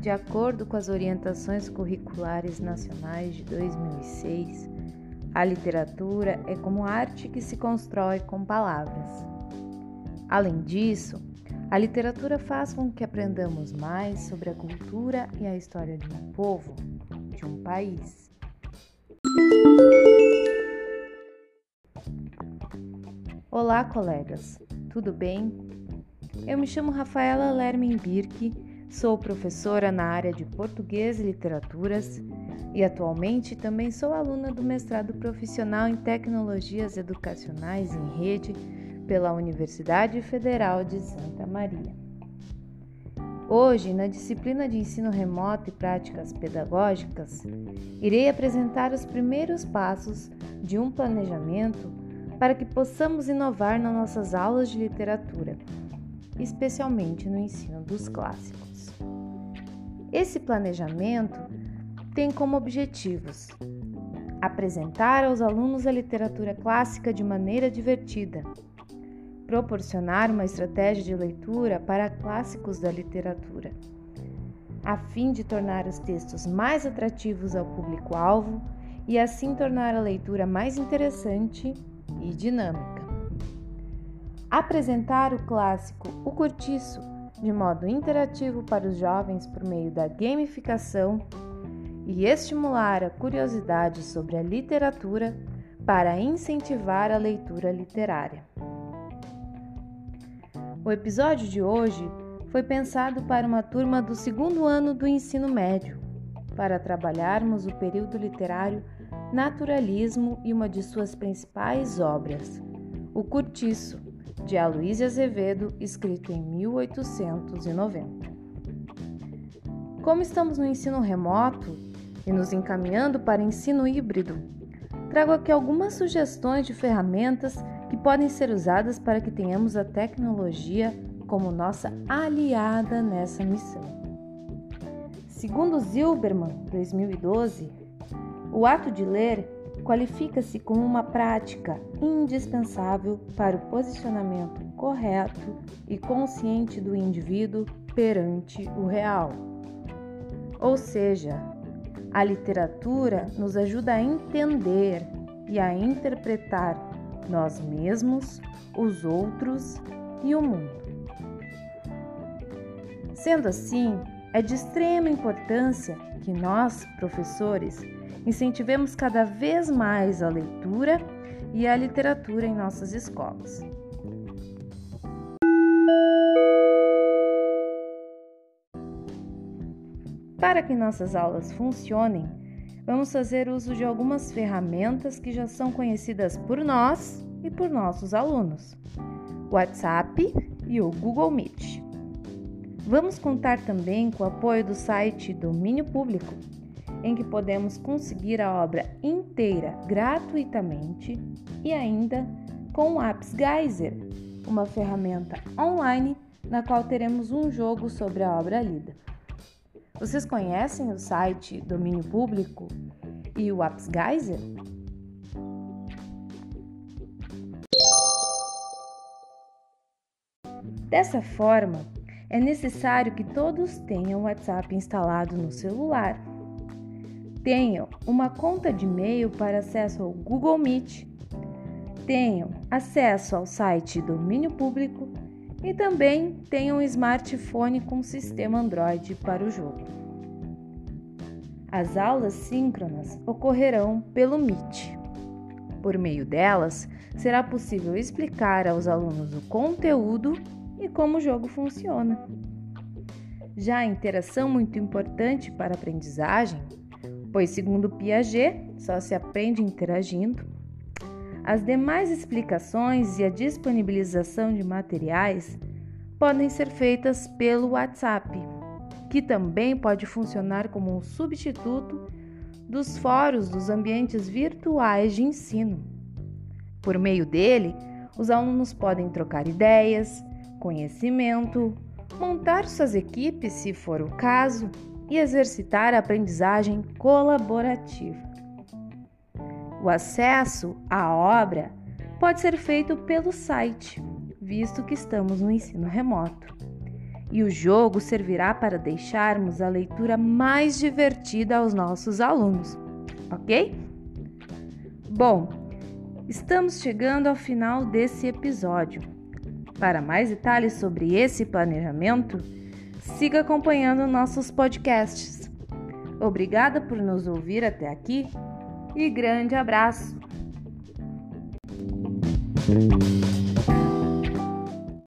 De acordo com as orientações curriculares nacionais de 2006, a literatura é como arte que se constrói com palavras. Além disso, a literatura faz com que aprendamos mais sobre a cultura e a história de um povo, de um país. Olá, colegas, tudo bem? Eu me chamo Rafaela Lermin Birk, sou professora na área de Português e Literaturas e atualmente também sou aluna do mestrado profissional em Tecnologias Educacionais em Rede pela Universidade Federal de Santa Maria. Hoje, na disciplina de ensino remoto e práticas pedagógicas, irei apresentar os primeiros passos de um planejamento para que possamos inovar nas nossas aulas de literatura, especialmente no ensino dos clássicos. Esse planejamento tem como objetivos apresentar aos alunos a literatura clássica de maneira divertida, proporcionar uma estratégia de leitura para clássicos da literatura, a fim de tornar os textos mais atrativos ao público-alvo e assim tornar a leitura mais interessante e dinâmica. Apresentar o clássico O Curtiço de modo interativo para os jovens por meio da gamificação e estimular a curiosidade sobre a literatura para incentivar a leitura literária. O episódio de hoje foi pensado para uma turma do segundo ano do ensino médio, para trabalharmos o período literário Naturalismo e uma de suas principais obras, O Curtiço, de Aloysio Azevedo, escrito em 1890. Como estamos no ensino remoto e nos encaminhando para ensino híbrido, trago aqui algumas sugestões de ferramentas que podem ser usadas para que tenhamos a tecnologia como nossa aliada nessa missão. Segundo Zilberman, 2012, o ato de ler qualifica-se como uma prática indispensável para o posicionamento correto e consciente do indivíduo perante o real. Ou seja, a literatura nos ajuda a entender e a interpretar nós mesmos, os outros e o mundo. Sendo assim, é de extrema importância que nós, professores, incentivemos cada vez mais a leitura e a literatura em nossas escolas. Para que nossas aulas funcionem, vamos fazer uso de algumas ferramentas que já são conhecidas por nós e por nossos alunos: o WhatsApp e o Google Meet. Vamos contar também com o apoio do site Domínio Público, em que podemos conseguir a obra inteira gratuitamente e ainda com o Apps Geyser, uma ferramenta online na qual teremos um jogo sobre a obra lida. Vocês conhecem o site Domínio Público e o Apps Geyser? Dessa forma, é necessário que todos tenham o WhatsApp instalado no celular Tenham uma conta de e-mail para acesso ao Google Meet. Tenham acesso ao site Domínio Público e também tenham um smartphone com sistema Android para o jogo. As aulas síncronas ocorrerão pelo Meet. Por meio delas, será possível explicar aos alunos o conteúdo e como o jogo funciona. Já a interação muito importante para a aprendizagem pois, segundo Piaget, só se aprende interagindo. As demais explicações e a disponibilização de materiais podem ser feitas pelo WhatsApp, que também pode funcionar como um substituto dos fóruns dos ambientes virtuais de ensino. Por meio dele, os alunos podem trocar ideias, conhecimento, montar suas equipes se for o caso e exercitar a aprendizagem colaborativa. O acesso à obra pode ser feito pelo site, visto que estamos no ensino remoto. e o jogo servirá para deixarmos a leitura mais divertida aos nossos alunos, ok? Bom, estamos chegando ao final desse episódio. Para mais detalhes sobre esse planejamento, siga acompanhando nossos podcasts. Obrigada por nos ouvir até aqui e grande abraço!